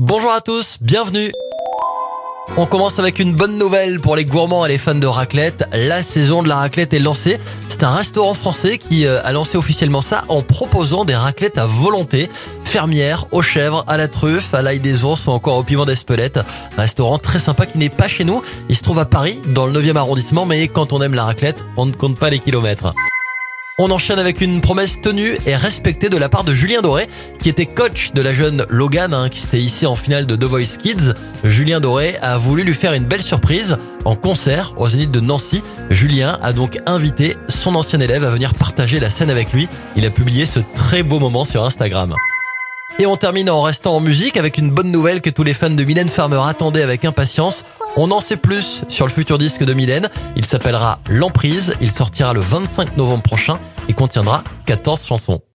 Bonjour à tous, bienvenue. On commence avec une bonne nouvelle pour les gourmands et les fans de raclette. La saison de la raclette est lancée. C'est un restaurant français qui euh, a lancé officiellement ça en proposant des raclettes à volonté. Fermière, aux chèvres, à la truffe, à l'ail des ours ou encore au piment d'Espelette. Un restaurant très sympa qui n'est pas chez nous. Il se trouve à Paris, dans le 9e arrondissement, mais quand on aime la raclette, on ne compte pas les kilomètres. On enchaîne avec une promesse tenue et respectée de la part de Julien Doré, qui était coach de la jeune Logan, hein, qui était ici en finale de The Voice Kids. Julien Doré a voulu lui faire une belle surprise en concert au Zénith de Nancy. Julien a donc invité son ancien élève à venir partager la scène avec lui. Il a publié ce très beau moment sur Instagram. Et on termine en restant en musique avec une bonne nouvelle que tous les fans de Mylène Farmer attendaient avec impatience. On en sait plus sur le futur disque de Mylène. Il s'appellera L'Emprise. Il sortira le 25 novembre prochain et contiendra 14 chansons.